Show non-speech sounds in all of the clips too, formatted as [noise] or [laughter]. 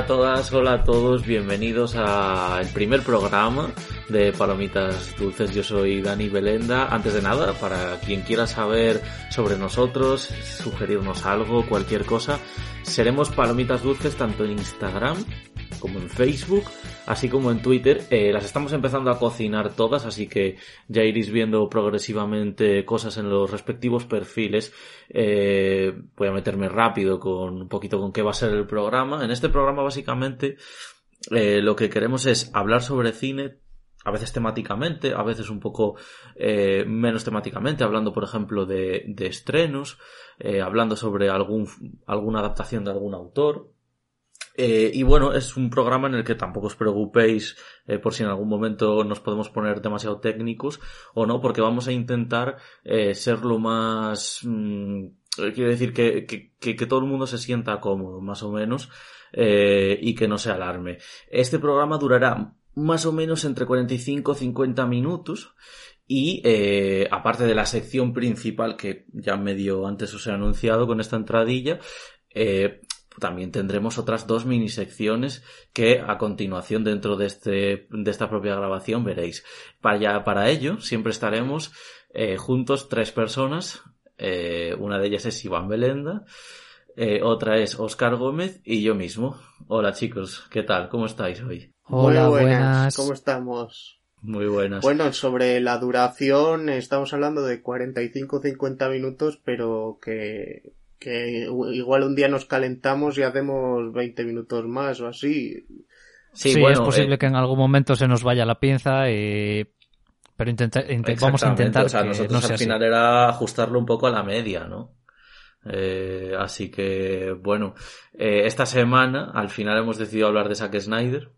A todas, hola a todos, bienvenidos al primer programa de Palomitas Dulces. Yo soy Dani Belenda. Antes de nada, para quien quiera saber sobre nosotros, sugerirnos algo, cualquier cosa, seremos Palomitas Dulces tanto en Instagram como en Facebook, así como en Twitter. Eh, las estamos empezando a cocinar todas, así que ya iréis viendo progresivamente cosas en los respectivos perfiles. Eh, voy a meterme rápido con un poquito con qué va a ser el programa. En este programa básicamente eh, lo que queremos es hablar sobre cine, a veces temáticamente, a veces un poco menos temáticamente, hablando por ejemplo de, estrenos, hablando sobre alguna adaptación de algún autor, eh, y bueno, es un programa en el que tampoco os preocupéis eh, por si en algún momento nos podemos poner demasiado técnicos o no, porque vamos a intentar eh, ser lo más... Mm, quiero decir que, que, todo el mundo se sienta cómodo, más o menos, y que no se alarme. Este programa durará más o menos entre 45 y 50 minutos. Y aparte de la sección principal que ya medio antes os he anunciado con esta entradilla, también tendremos otras dos mini secciones que a continuación dentro de, este, de esta propia grabación veréis. Para, para ello siempre estaremos eh, juntos tres personas. Eh, una de ellas es Iván Belenda, eh, otra es Oscar Gómez y yo mismo. Hola chicos, ¿qué tal? ¿Cómo estáis hoy? Hola, Muy buenas. ¿Cómo estamos? Muy buenas. Bueno, sobre la duración estamos hablando de 45-50 minutos, pero que que igual un día nos calentamos y hacemos 20 minutos más o así. Sí, es posible eh, que en algún momento se nos vaya la pinza y... Pero intenta, vamos a intentar o sea, nosotros al final era ajustarlo un poco a la media, ¿no? Eh, así que, bueno, eh, esta semana al final hemos decidido hablar de Zack Snyder,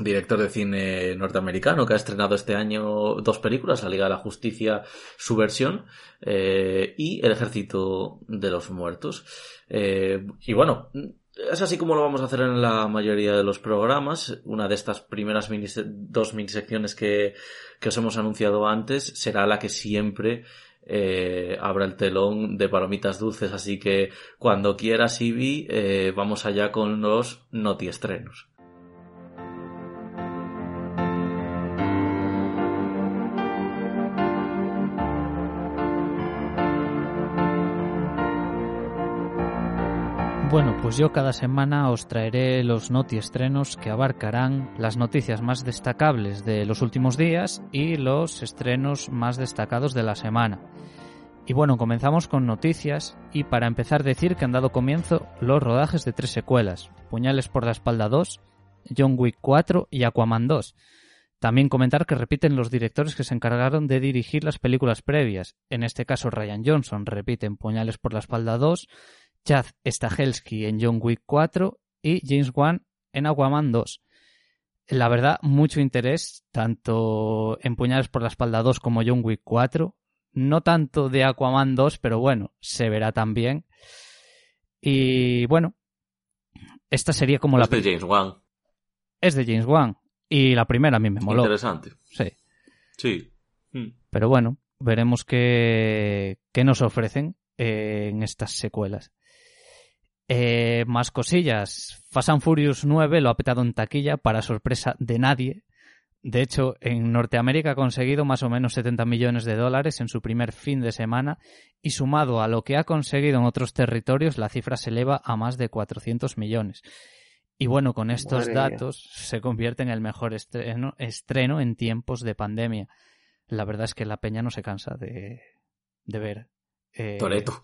director de cine norteamericano que ha estrenado este año dos películas, La Liga de la Justicia, su versión, eh, y El Ejército de los Muertos. Eh, y bueno, es así como lo vamos a hacer en la mayoría de los programas. Una de estas primeras dos minisecciones que, que os hemos anunciado antes será la que siempre eh, abra el telón de palomitas dulces. Así que cuando quieras, Ibi, vamos allá con los noti estrenos. Bueno, pues yo cada semana os traeré los noti estrenos que abarcarán las noticias más destacables de los últimos días y los estrenos más destacados de la semana. Y bueno, comenzamos con noticias y para empezar decir que han dado comienzo los rodajes de tres secuelas, Puñales por la espalda 2, John Wick 4 y Aquaman 2. También comentar que repiten los directores que se encargaron de dirigir las películas previas, en este caso Ryan Johnson repite en Puñales por la espalda 2, Chad Stahelski en John Wick 4 y James Wan en Aquaman 2. La verdad, mucho interés, tanto en Puñales por la espalda 2 como John Wick 4. No tanto de Aquaman 2, pero bueno, se verá también. Y bueno, esta sería como la... Es de James Wan. Es de James Wan. Y la primera a mí me moló. Interesante. Sí. Sí. Hmm. Pero bueno, veremos qué, qué nos ofrecen eh, en estas secuelas. Eh, más cosillas. Fast and Furious 9 lo ha petado en taquilla para sorpresa de nadie. De hecho, en Norteamérica ha conseguido más o menos 70 millones de dólares en su primer fin de semana y sumado a lo que ha conseguido en otros territorios, la cifra se eleva a más de 400 millones. Y bueno, con estos datos se convierte en el mejor estreno, estreno, en tiempos de pandemia. La verdad es que la peña no se cansa de, de ver. Eh, Toreto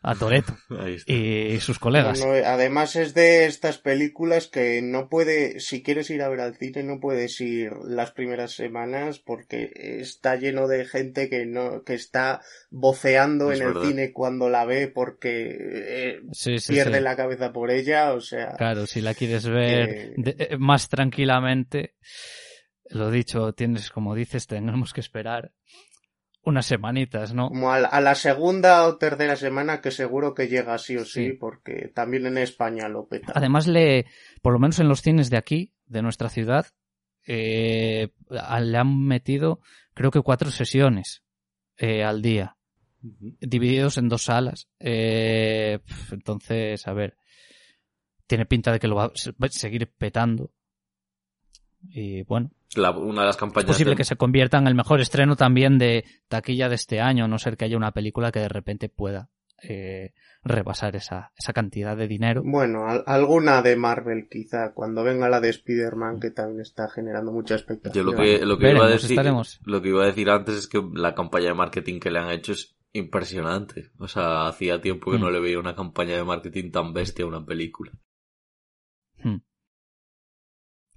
a Toreto [laughs] y sus colegas. además es de estas películas que no puede, si quieres ir a ver al cine, no puedes ir las primeras semanas porque está lleno de gente que no, que está voceando en el cine cuando la ve porque eh, pierde la cabeza por ella, o sea. Claro, si la quieres ver eh, más tranquilamente, lo dicho, tienes, como dices, tenemos que esperar unas semanitas, ¿no? Como a la, segunda o tercera semana que seguro que llega sí o sí, porque también en España lo peta. Además, le, por lo menos en los cines de aquí, de nuestra ciudad, eh, le han metido creo que cuatro sesiones eh, al día, divididos en dos salas. Eh, entonces, a ver, tiene pinta de que lo va a seguir petando. Y bueno. una de las campañas. Es posible que se convierta en el mejor estreno también de taquilla de este año, a no ser que haya una película que de repente pueda eh, rebasar esa, esa cantidad de dinero. Bueno, alguna de Marvel quizá, cuando venga la de Spider-Man que también está generando mucha expectativa. Yo lo que, lo que iba a decir, lo que iba a decir antes es que la campaña de marketing que le han hecho es impresionante. O sea, hacía tiempo que no hmm. le veía una campaña de marketing tan bestia a una película. Hmm.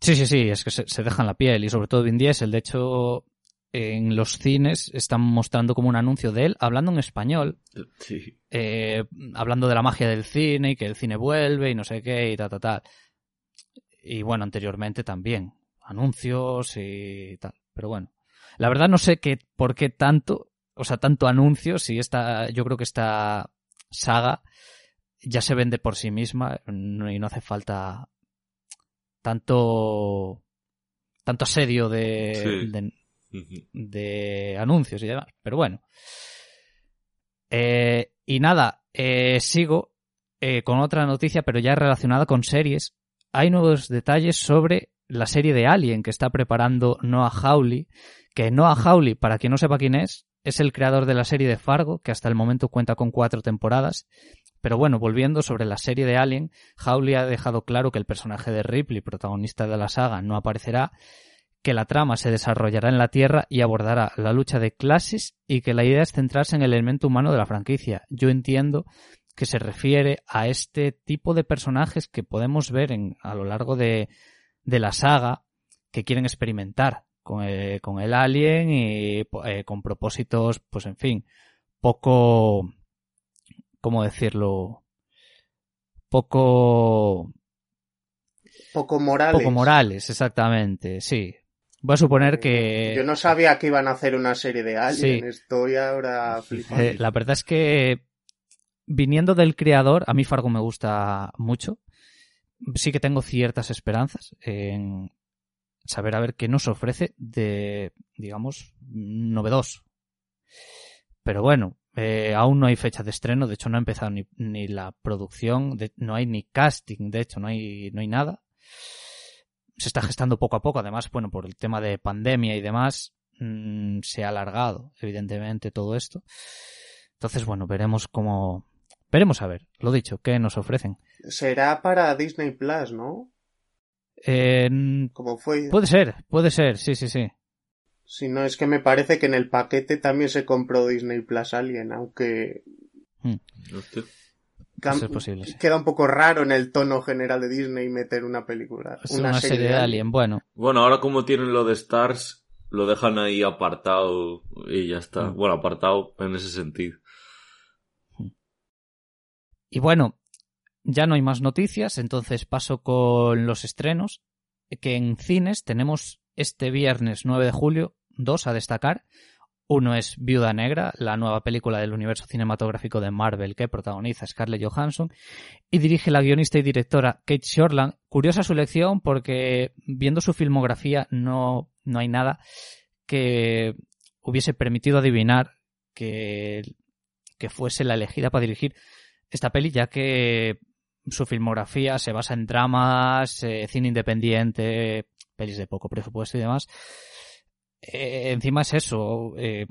Sí, sí, sí, es que se, se dejan la piel y sobre todo Vin Diesel. De hecho, en los cines están mostrando como un anuncio de él hablando en español. Sí. Eh, hablando de la magia del cine y que el cine vuelve y no sé qué y tal, tal, tal. Y bueno, anteriormente también. Anuncios y tal. Pero bueno. La verdad no sé qué, por qué tanto, o sea, tanto anuncio si esta, yo creo que esta saga ya se vende por sí misma y no hace falta tanto tanto asedio de, de anuncios y demás. Pero bueno. Eh, y nada, eh, sigo eh, con otra noticia, pero ya relacionada con series. Hay nuevos detalles sobre la serie de Alien que está preparando Noah Hawley. Que Noah Hawley, para quien no sepa quién es, es el creador de la serie de Fargo, que hasta el momento cuenta con cuatro temporadas. Pero bueno, volviendo sobre la serie de Alien, Hawley ha dejado claro que el personaje de Ripley, protagonista de la saga, no aparecerá, que la trama se desarrollará en la Tierra y abordará la lucha de clases y que la idea es centrarse en el elemento humano de la franquicia. Yo entiendo que se refiere a este tipo de personajes que podemos ver en, a lo largo de, de la saga que quieren experimentar con el, con el alien y eh, con propósitos, pues en fin, poco, ¿cómo decirlo? Poco... Poco morales. Poco morales, exactamente, sí. Voy a suponer que... Yo no sabía que iban a hacer una serie de Alien, estoy ahora flipando. Eh, la verdad es que viniendo del creador, a mí Fargo me gusta mucho. Sí que tengo ciertas esperanzas en saber a ver qué nos ofrece de, digamos, novedoso. Pero bueno, eh, aún no hay fecha de estreno, de hecho no ha empezado ni, ni la producción, no hay ni casting, de hecho no hay, no hay nada se está gestando poco a poco. Además, bueno, por el tema de pandemia y demás, mm, se ha alargado, evidentemente, todo esto. Entonces, bueno, veremos cómo. Veremos a ver, lo dicho, qué nos ofrecen. Será para Disney Plus, ¿no? Eh, Como fue. Puede ser, puede ser, sí, sí, sí. Si no, es que me parece que en el paquete también se compró Disney Plus Alien, aunque. Hmm posible, Queda un poco raro en el tono general de Disney meter una película. una, serie, de Alien. bueno. Bueno, ahora como tienen lo de Stars, lo dejan ahí apartado y ya está. Mm. Bueno, apartado en ese sentido. Y bueno, ya no hay más noticias, entonces paso con los estrenos, que en cines tenemos este viernes 9 de julio dos a destacar. Uno es Viuda Negra, la nueva película del universo cinematográfico de Marvel que protagoniza Scarlett Johansson y dirige la guionista y directora Kate Shortland. Curiosa su elección porque viendo su filmografía no, no hay nada que hubiese permitido adivinar que, que fuese la elegida para dirigir esta peli, ya que su filmografía se basa en dramas, eh, cine independiente, pelis de poco presupuesto y demás. Eh, encima es eso, eh,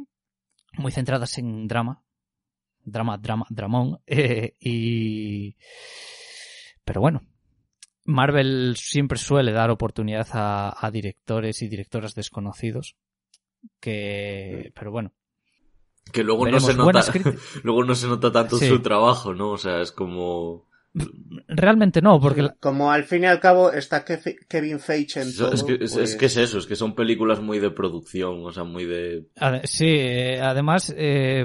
muy centradas en drama, drama, drama, dramón, [laughs] eh, y... Pero bueno, Marvel siempre suele dar oportunidad a, directores y directoras desconocidos, que... Pero bueno. Que luego no se nota, [laughs] luego no se nota tanto su trabajo, ¿no? O sea, es como... Realmente no, porque... Como al fin y al cabo está Kevin Feige en todo. Es que, es, pues que, es eso, es que son películas muy de producción, o sea, muy de... Sí, eh, además, eh,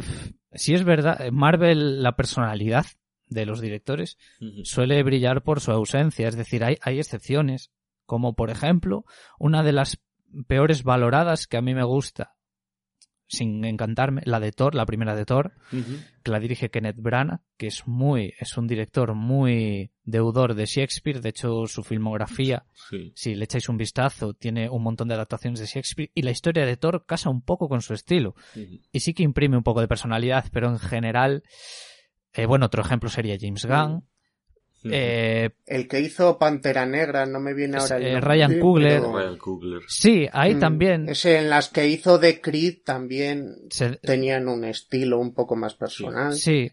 si es verdad, Marvel, la personalidad de los directores suele brillar por su ausencia, es decir, hay, hay excepciones, como por ejemplo, una de las peores valoradas que a mí me gusta sin encantarme, la de Thor, la primera de Thor, que la dirige Kenneth Branagh, que es muy, es un director muy deudor de Shakespeare, de hecho su filmografía, si le echáis un vistazo, tiene un montón de adaptaciones de Shakespeare y la historia de Thor casa un poco con su estilo. Y sí que imprime un poco de personalidad, pero en general, eh, bueno, otro ejemplo sería James Gunn, Eh, el que hizo Pantera Negra, no me viene ahora el eh, nombre, Ryan Coogler. pero- sí, ahí Mm, también Ese en las que hizo de Creed también se- tenían un estilo un poco más personal. Sí,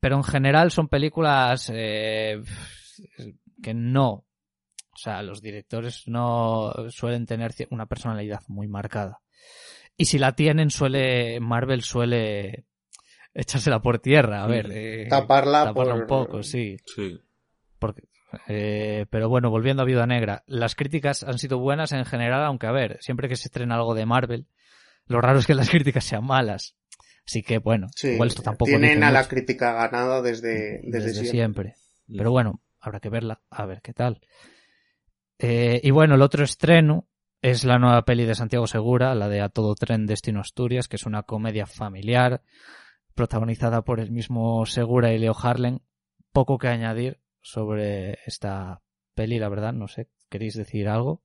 pero en general son películas eh, que no. O sea, los directores no suelen tener una personalidad muy marcada. Y si la tienen, suele. Marvel suele echársela por tierra. A ver. eh, Taparla taparla por- un poco, sí. Sí. Porque, eh, pero bueno, volviendo a Viuda Negra, las críticas han sido buenas en general, aunque a ver, siempre que se estrena algo de Marvel, lo raro es que [laughs] las críticas sean malas. Así que bueno, Sí, igual esto tampoco tienen a la mucho crítica ganada desde, desde, desde, siempre. siempre. Pero bueno, habrá que verla, a ver qué tal. Eh, y bueno, el otro estreno es la nueva peli de Santiago Segura, la de A Todo Tren Destino Asturias, que es una comedia familiar protagonizada por el mismo Segura y Leo Harlen. Poco que añadir sobre esta peli, la verdad, no sé, ¿queréis decir algo?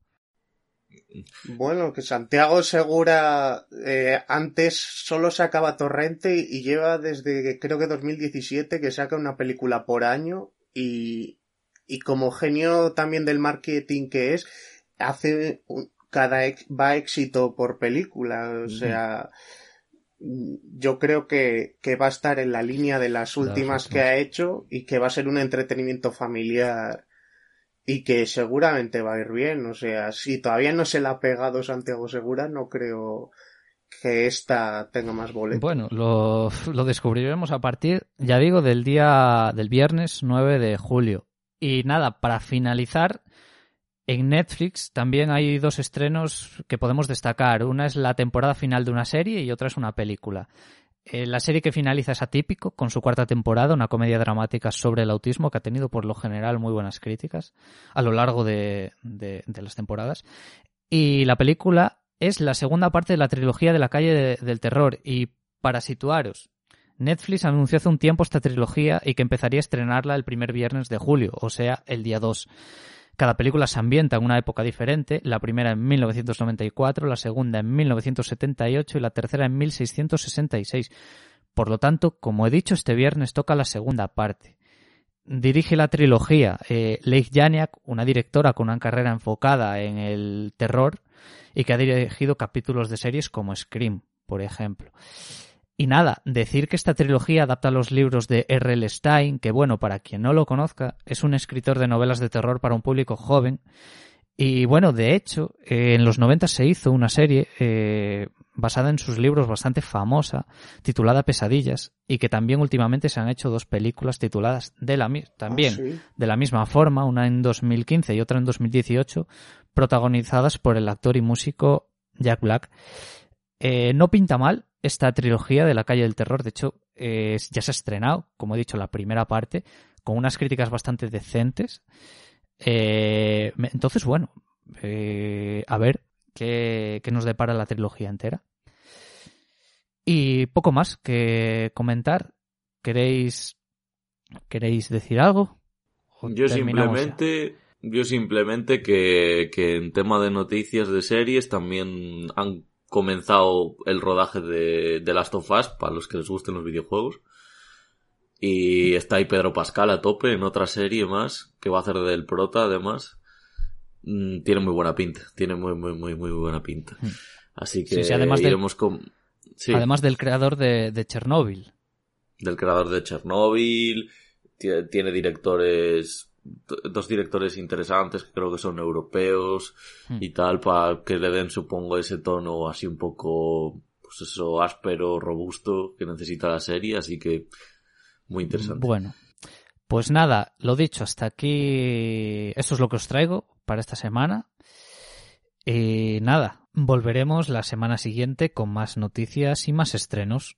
Bueno, que Santiago Segura eh, antes solo sacaba Torrente y lleva desde creo que 2017 que saca una película por año y, y como genio también del marketing que es, hace cada ex- va éxito por película, o sea, yo creo que, que va a estar en la línea de las últimas que ha hecho y que va a ser un entretenimiento familiar y que seguramente va a ir bien. O sea, si todavía no se la ha pegado Santiago Segura, no creo que esta tenga más boletos. Bueno, lo, lo descubriremos a partir, ya digo, del día del viernes 9 de julio. Y nada, para finalizar, en Netflix también hay dos estrenos que podemos destacar. Una es la temporada final de una serie y otra es una película. Eh, la serie que finaliza es Atípico, con su cuarta temporada, una comedia dramática sobre el autismo que ha tenido por lo general muy buenas críticas a lo largo de, las temporadas. Y la película es la segunda parte de la trilogía de la calle de- del terror. Y para situaros, Netflix anunció hace un tiempo esta trilogía y que empezaría a estrenarla el primer viernes de julio, o sea, el día 2. Cada película se ambienta en una época diferente, la primera en 1994, la segunda en 1978 y la tercera en 1666. Por lo tanto, como he dicho, este viernes toca la segunda parte. Dirige la trilogía eh, Leigh Janiak, una directora con una carrera enfocada en el terror y que ha dirigido capítulos de series como Scream, por ejemplo. Y nada, decir que esta trilogía adapta los libros de R.L. Stein, que bueno, para quien no lo conozca, es un escritor de novelas de terror para un público joven. Y bueno, de hecho, eh, en los 90 se hizo una serie eh, basada en sus libros bastante famosa, titulada Pesadillas, y que también últimamente se han hecho dos películas tituladas de la también Ah, sí. de la misma forma, una en 2015 y otra en 2018, protagonizadas por el actor y músico Jack Black. Eh, no pinta mal esta trilogía de la calle del terror, de hecho eh, ya se ha estrenado, como he dicho, la primera parte, con unas críticas bastante decentes. Eh, entonces, bueno, eh, a ver qué, qué nos depara la trilogía entera. Y poco más que comentar. ¿Queréis, ¿queréis decir algo? ¿O Yo ya? simplemente, yo simplemente que, que en tema de noticias de series también han comenzado el rodaje de, de Last of Us para los que les gusten los videojuegos. Y está ahí Pedro Pascal a tope en otra serie más que va a hacer del prota además. Mm, Tiene muy buena pinta, tiene muy muy muy muy buena pinta. Mm. Así que Sí, sí, además del- con sí, Además del creador de, de Chernóbil. del creador de Chernobyl, tie- tiene directores dos directores interesantes que creo que son europeos Mm. y tal para que le den supongo ese tono así un poco pues eso áspero robusto que necesita la serie así que muy interesante Bueno, pues nada, lo dicho, hasta aquí. Esto es lo que os traigo para esta semana. Y nada, volveremos la semana siguiente con más noticias y más estrenos.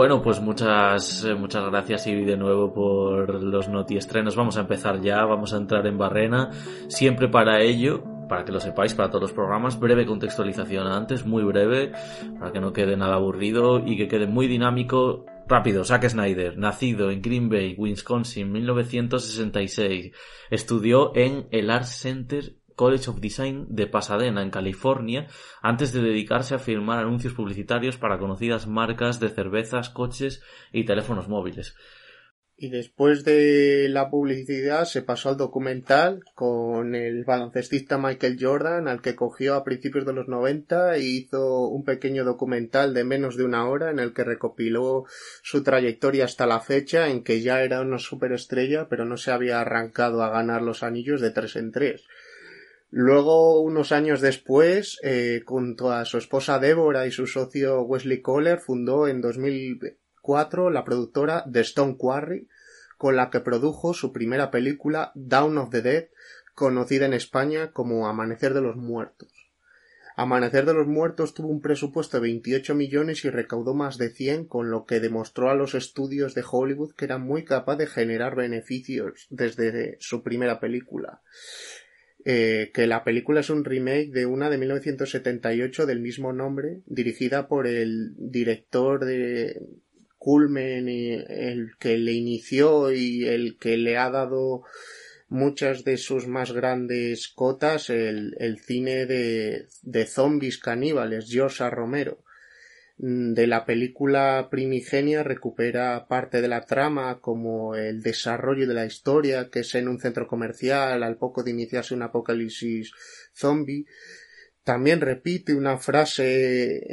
Bueno, pues muchas, eh, muchas gracias y de nuevo por los notiestrenos. Vamos a empezar ya, vamos a entrar en Barrena. Siempre para ello, para que lo sepáis, para todos los programas, breve contextualización antes, muy breve, para que no quede nada aburrido y que quede muy dinámico. Rápido, Zack Snyder, nacido en Green Bay, Wisconsin, 1966. Estudió en el Art Center College of Design de Pasadena, en California, antes de dedicarse a firmar anuncios publicitarios para conocidas marcas de cervezas, coches y teléfonos móviles. Y después de la publicidad se pasó al documental con el baloncestista Michael Jordan, al que cogió a principios de los 90 e hizo un pequeño documental de menos de una hora en el que recopiló su trayectoria hasta la fecha en que ya era una superestrella pero no se había arrancado a ganar los anillos de tres en tres. Luego, unos años después, eh, junto a su esposa Débora y su socio Wesley Kohler, fundó en 2000, la productora The Stone Quarry, con la que produjo su primera película Down of the Dead, conocida en España como Amanecer de los Muertos. Amanecer de los Muertos tuvo un presupuesto de 28 millones y recaudó más de 100, con lo que demostró a los estudios de Hollywood que era muy capaz de generar beneficios desde su primera película. Eh, que la película es un remake de una de 1978 del mismo nombre, dirigida por el director de culmen el que le inició y el que le ha dado muchas de sus más grandes cotas el, el cine de, de zombies caníbales, George Romero. Mm, de la película primigenia recupera parte de la trama como el desarrollo de la historia que es en un centro comercial al poco de iniciarse un apocalipsis zombie también repite una frase,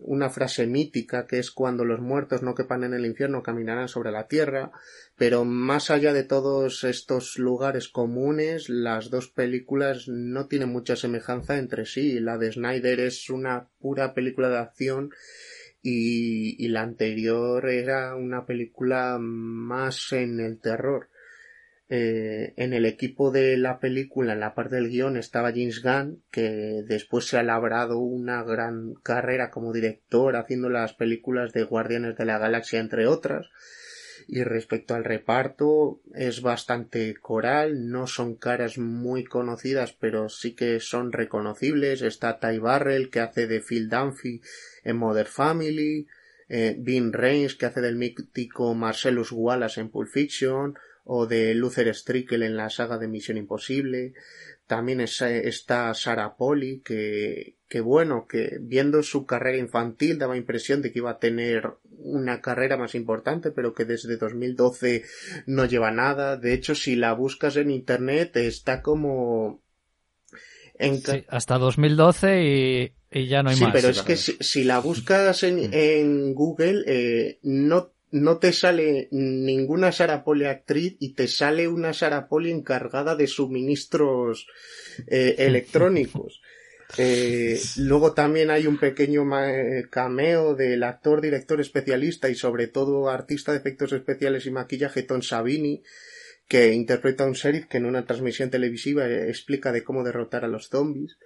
una frase mítica que es cuando los muertos no quepan en el infierno caminarán sobre la tierra, pero más allá de todos estos lugares comunes, las dos películas no tienen mucha semejanza entre sí. La de Snyder es una pura película de acción y la anterior era una película más en el terror. Eh, en el equipo de la película, en la parte del guion, estaba James Gunn, que después se ha labrado una gran carrera como director haciendo las películas de Guardianes de la Galaxia, entre otras. Y respecto al reparto, es bastante coral, no son caras muy conocidas, pero sí que son reconocibles. Está Ty Barrell, que hace de Phil Dunphy en Mother Family, eh, Vin Reigns, que hace del mítico Marcellus Wallace en Pulp Fiction, o de Luther Strickle en la saga de Misión Imposible. También está Sarah Polly, que, que bueno, que viendo su carrera infantil daba impresión de que iba a tener una carrera más importante, pero que desde 2012 no lleva nada. De hecho, si la buscas en internet, está como en... hasta 2012 y, y, ya no hay más. Sí, pero es que si, la buscas en, en Google, eh, no no te sale ninguna Sarah actriz y te sale una Sarah encargada de suministros eh, [laughs] electrónicos. Eh, luego también hay un pequeño cameo del actor, director especialista y sobre todo artista de efectos especiales y maquillaje Tom Savini, que interpreta a un sheriff que en una transmisión televisiva eh, explica de cómo derrotar a los zombies.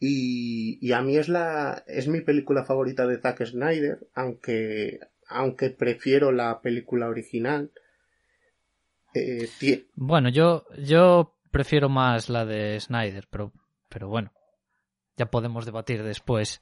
Y, y a mí es la, es mi película favorita de Zack Snyder, aunque aunque prefiero la película original. Eh, bueno, yo, yo prefiero más la de Snyder, pero, pero bueno, ya podemos debatir después.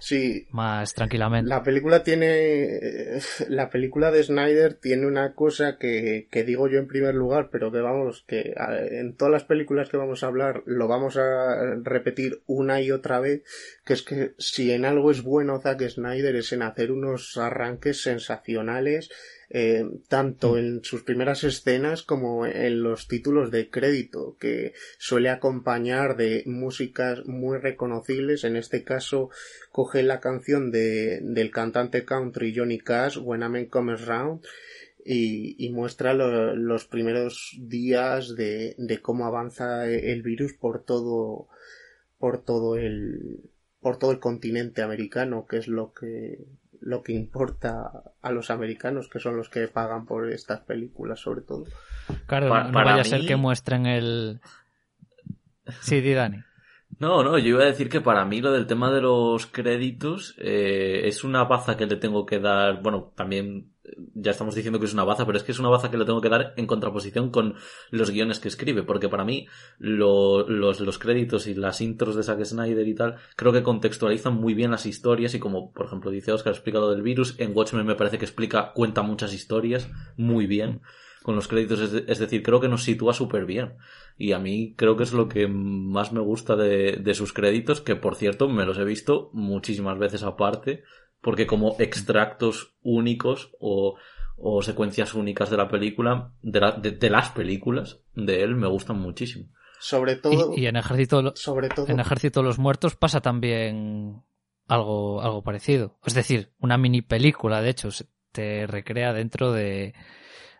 Sí. Más tranquilamente. La película tiene. La película de Snyder tiene una cosa que, que digo yo en primer lugar, pero que vamos, que en todas las películas que vamos a hablar lo vamos a repetir una y otra vez, que es que si en algo es bueno Zack Snyder es en hacer unos arranques sensacionales eh, tanto mm. en sus primeras escenas como en los títulos de crédito, que suele acompañar de músicas muy reconocibles. En este caso, coge la canción de, del cantante country Johnny Cash, When a Man Comes Round, y, muestra los primeros días de, de cómo avanza el virus por todo, por todo el, por todo el continente americano, que es lo que lo que importa a los americanos, que son los que pagan por estas películas, sobre todo. Claro, no vaya a ser que muestren el. Sí, di Dani. No, no, yo iba a decir que para mí lo del tema de los créditos eh, es una baza que le tengo que dar, bueno, también ya estamos diciendo que es una baza, pero es que es una baza que le tengo que dar en contraposición con los guiones que escribe, porque para mí los, los créditos y las intros de Zack Snyder y tal, creo que contextualizan muy bien las historias y como, por ejemplo, dice Oscar, explica lo del virus, en Watchmen me parece que explica, cuenta muchas historias muy bien. con los créditos, es, decir, creo que nos sitúa súper bien. Y a mí creo que es lo que más me gusta de, de sus créditos, que por cierto me los he visto muchísimas veces aparte, porque como extractos únicos o, o secuencias únicas de la película, de, de, las películas de él, me gustan muchísimo. Sobre todo. Y, en Ejército, sobre todo. En Ejército de los Muertos pasa también algo, algo parecido. Es decir, una mini película, de hecho, te recrea dentro de,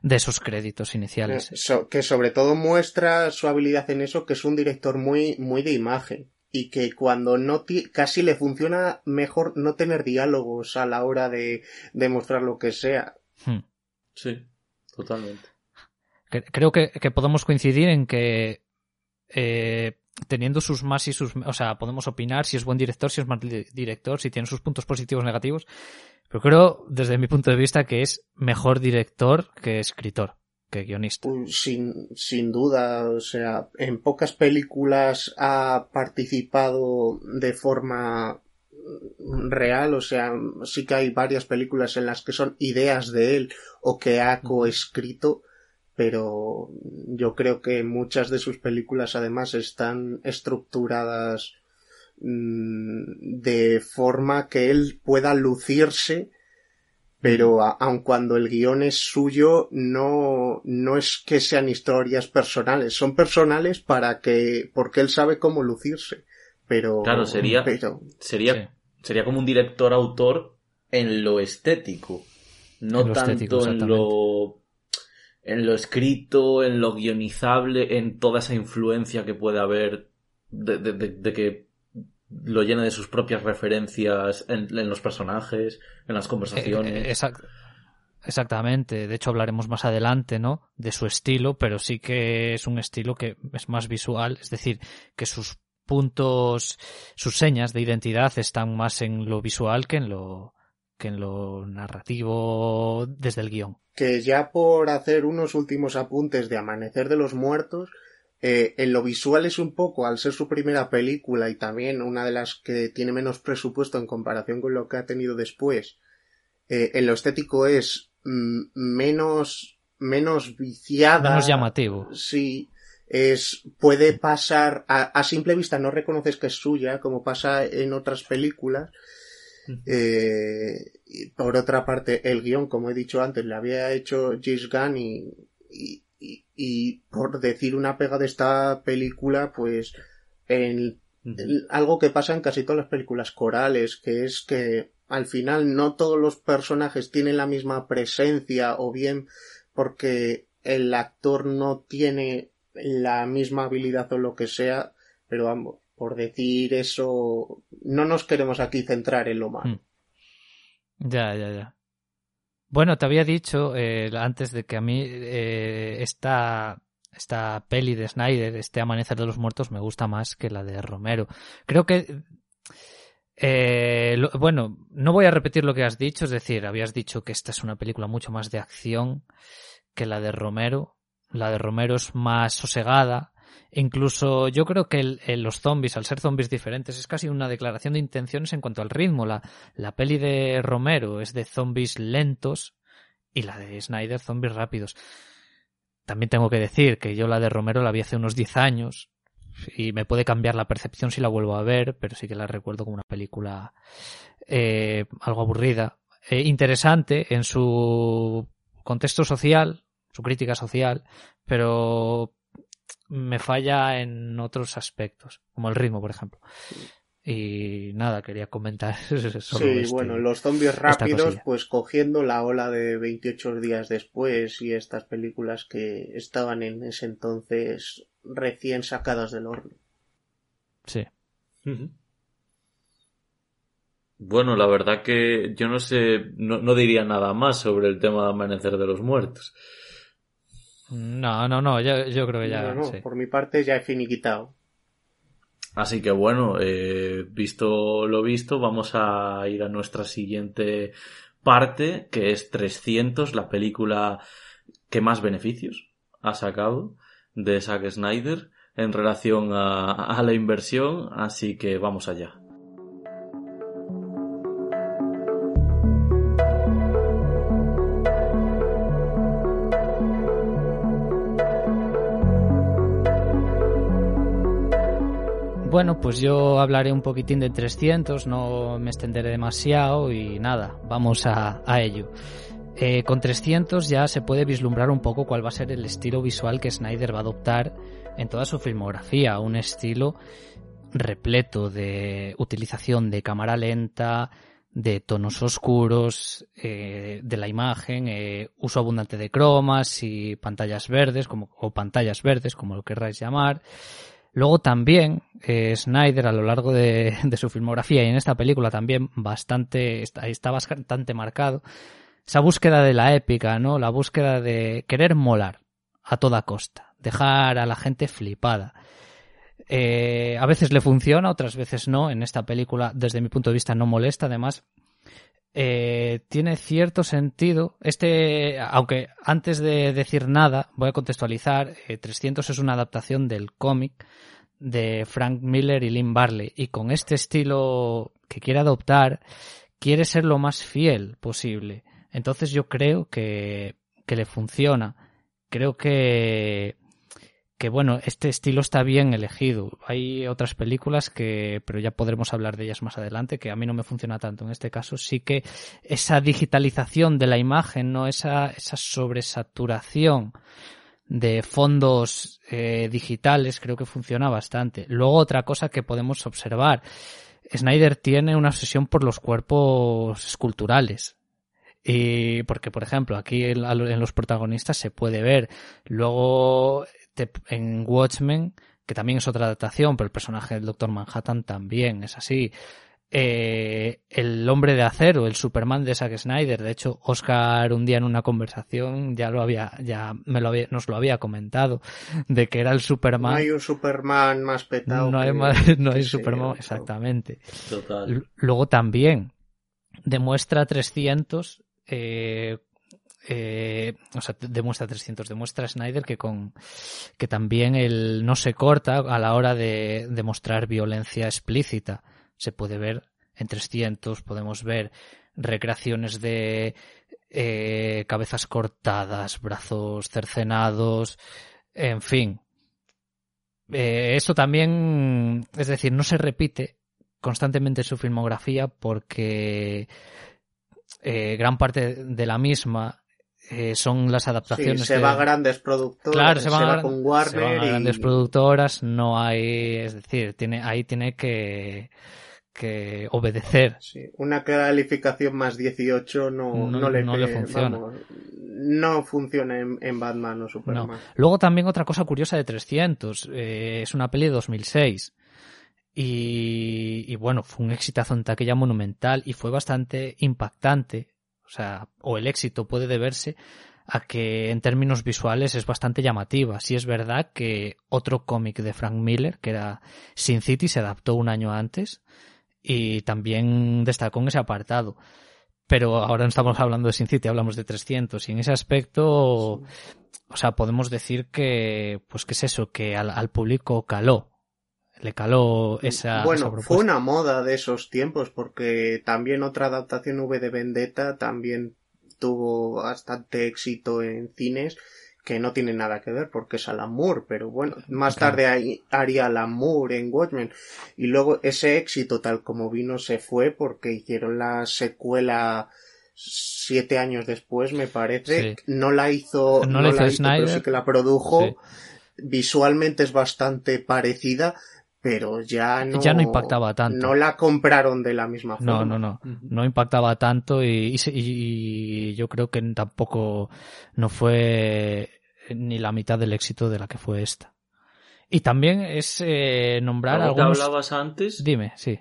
de esos créditos iniciales. que sobre todo muestra su habilidad en eso, que es un director muy, muy de imagen y que cuando no casi le funciona mejor no tener diálogos a la hora de, demostrar lo que sea. Hmm. Sí, totalmente. Creo que, podemos coincidir en que eh, teniendo sus más y sus... O sea, podemos opinar si es buen director, si es mal director, si tiene sus puntos positivos o negativos, pero creo, desde mi punto de vista, que es mejor director que escritor que guionista. Sin, sin duda, o sea, en pocas películas ha participado de forma real, o sea, sí que hay varias películas en las que son ideas de él o que ha coescrito, pero yo creo que muchas de sus películas además están estructuradas mm, de forma que él pueda lucirse pero aun cuando el guion es suyo, no, no es que sean historias personales, son personales para que, porque él sabe cómo lucirse. Pero, claro, sería, sería, sería como un director autor en lo estético, no tanto en lo, en lo escrito, en lo guionizable, en toda esa influencia que puede haber de, de, de que lo llena de sus propias referencias en, los personajes, en las conversaciones. Eh, exactamente. De hecho, hablaremos más adelante, ¿no? De su estilo, pero sí que es un estilo que es más visual, es decir, que sus puntos, sus señas de identidad están más en lo visual que en lo que en lo narrativo desde el guion. Que ya por hacer unos últimos apuntes de Amanecer de los Muertos, eh, en lo visual es un poco, al ser su primera película y también una de las que tiene menos presupuesto en comparación con lo que ha tenido después, eh, en lo estético es mm, menos, menos viciada. Menos llamativo. Sí, es, puede pasar, a, simple vista no reconoces que es suya, como pasa en otras películas. Eh, por otra parte, el guion, como he dicho antes, le había hecho James Gunn y y por decir una pega de esta película, pues en, algo que pasa en casi todas las películas corales, que es que al final no todos los personajes tienen la misma presencia o bien porque el actor no tiene la misma habilidad o lo que sea, pero vamos, por decir eso, no nos queremos aquí centrar en lo malo. Hmm. Ya, ya, ya. Bueno, te había dicho eh, antes de que a mí eh, esta, esta peli de Snyder, este Amanecer de los Muertos, me gusta más que la de Romero. Creo que... Eh, bueno, no voy a repetir lo que has dicho, es decir, habías dicho que esta es una película mucho más de acción que la de Romero. La de Romero es más sosegada, Incluso yo creo que los zombies, al ser zombies diferentes, es casi una declaración de intenciones en cuanto al ritmo. La, la peli de Romero es de zombies lentos y la de Snyder zombies rápidos. También tengo que decir que yo la de Romero la vi hace unos 10 años y me puede cambiar la percepción si la vuelvo a ver, pero sí que la recuerdo como una película eh, algo aburrida. Eh, interesante en su contexto social, su crítica social, pero me falla en otros aspectos, como el ritmo, por ejemplo. Y nada, quería comentar. [laughs] sí, este bueno, los zombies rápidos, pues cogiendo la ola de 28 días después y estas películas que estaban en ese entonces recién sacadas del horno. Sí. Bueno, la verdad que yo no sé, no, no diría nada más sobre el tema de Amanecer de los Muertos. No, no, no, yo, yo creo que ya. No, Por mi parte ya he finiquitado. Así que bueno, eh, visto lo visto, vamos a ir a nuestra siguiente parte, que es 300, la película que más beneficios ha sacado de Zack Snyder en relación a la inversión, así que vamos allá. Bueno, pues yo hablaré un poquitín de 300, no me extenderé demasiado y nada, vamos a, ello. Eh, con 300 ya se puede vislumbrar un poco cuál va a ser el estilo visual que Snyder va a adoptar en toda su filmografía, un estilo repleto de utilización de cámara lenta, de tonos oscuros eh, de la imagen, eh, uso abundante de cromas y pantallas verdes, como, o pantallas verdes, como lo querráis llamar. Luego también eh, Snyder a lo largo de, su filmografía y en esta película también bastante está, está bastante marcado esa búsqueda de la épica, ¿no? La búsqueda de querer molar a toda costa, dejar a la gente flipada. Eh, a veces le funciona, otras veces no. En esta película, desde mi punto de vista, no molesta. Además, eh, tiene cierto sentido. Este, aunque antes de decir nada, voy a contextualizar. 300 eh, es una adaptación del cómic de Frank Miller y Lynn Barley. Y con este estilo que quiere adoptar, quiere ser lo más fiel posible. Entonces yo creo que, que le funciona. Creo que que bueno, este estilo está bien elegido. Hay otras películas que, pero ya podremos hablar de ellas más adelante, que a mí no me funciona tanto. En este caso sí que esa digitalización de la imagen, no esa, esa sobresaturación de fondos eh, digitales creo que funciona bastante. Luego otra cosa que podemos observar, Snyder tiene una obsesión por los cuerpos esculturales. Y porque, por ejemplo, aquí en los protagonistas se puede ver. Luego en Watchmen, que también es otra adaptación, pero el personaje del Doctor Manhattan también es así. Eh, el hombre de acero, el Superman de Zack Snyder. De hecho, Oscar un día en una conversación ya lo había, ya me lo había, nos lo había comentado, de que era el Superman. No hay un Superman más petado. No hay, [laughs] no hay Superman, exactamente. Luego también demuestra 300 eh, eh, o sea, demuestra 300, demuestra Snyder que con que también él no se corta a la hora de demostrar violencia explícita. Se puede ver en 300, podemos ver recreaciones de eh, cabezas cortadas, brazos cercenados, en fin. Eh, eso también, es decir, no se repite constantemente en su filmografía porque eh, gran parte de la misma eh, son las adaptaciones. se va a grandes productoras, se va, con Warner. a grandes productoras, no hay, es decir, tiene, ahí tiene que, que obedecer. una calificación más 18 no, no, le, funciona. no funciona en, Batman o Superman. Luego también otra cosa curiosa de 300, eh, es una peli de 2006. Y, y bueno, fue un exitazo en taquilla monumental y fue bastante impactante o sea, o el éxito puede deberse a que en términos visuales es bastante llamativa. Sí es verdad que otro cómic de Frank Miller, que era Sin City, se adaptó un año antes y también destacó en ese apartado. Pero ahora no estamos hablando de Sin City, hablamos de 300 y en ese aspecto, o sea, podemos decir que, pues que es eso, que al, al público caló le caló esa. Bueno, fue una moda de esos tiempos, porque también otra adaptación V de Vendetta también tuvo bastante éxito en cines que no tiene nada que ver porque es Alan Moore, pero bueno, más tarde haría Alan Moore en Watchmen. Y luego ese éxito tal como vino se fue porque hicieron la secuela siete años después me parece, no la hizo, no, la hizo, pero sí que la produjo, visualmente es bastante parecida, pero ya no, ya no impactaba tanto. No la compraron de la misma forma. No, no, no. No impactaba tanto y, y, yo creo que tampoco no fue ni la mitad del éxito de la que fue esta. Y también es eh, nombrar algo algunos... que hablabas antes? Dime, sí.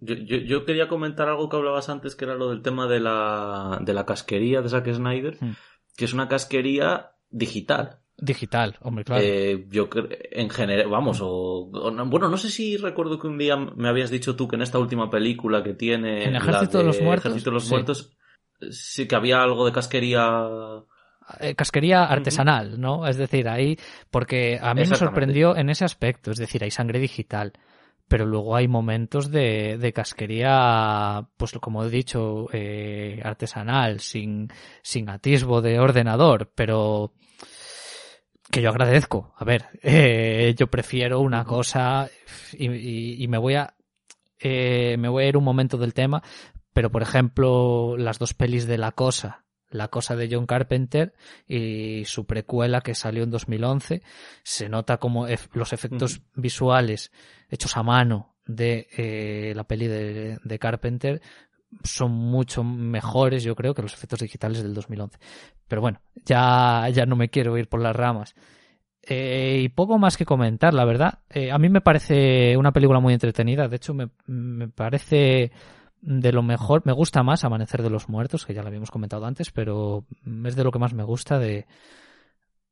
Yo, yo, yo, quería comentar algo que hablabas antes, que era lo del tema de la, de la casquería de Zack Snyder, mm. que es una casquería digital. Digital, hombre, claro. Eh, yo en general, vamos, o, bueno, no sé si recuerdo que un día me habías dicho tú que en esta última película que tiene en Ejército de, los Muertos, Ejército de los Muertos, sí que había algo de casquería eh, casquería artesanal, ¿no? Es decir, ahí, porque a mí me sorprendió en ese aspecto, es decir, hay sangre digital, pero luego hay momentos de, de casquería, pues como he dicho, eh, artesanal, sin, sin atisbo de ordenador, pero que yo agradezco. A ver, eh, yo prefiero una cosa y, me voy a eh, me voy a ir un momento del tema, pero por ejemplo las dos pelis de La Cosa, La Cosa de John Carpenter y su precuela que salió en 2011, se nota como los efectos visuales hechos a mano de eh, la peli de, de Carpenter son mucho mejores, yo creo, que los efectos digitales del 2011. Pero bueno, ya, ya no me quiero ir por las ramas. Eh, y poco más que comentar, la verdad. Eh, a mí me parece una película muy entretenida. De hecho, me, parece de lo mejor. Me gusta más Amanecer de los Muertos, que ya lo habíamos comentado antes, pero es de lo que más me gusta de,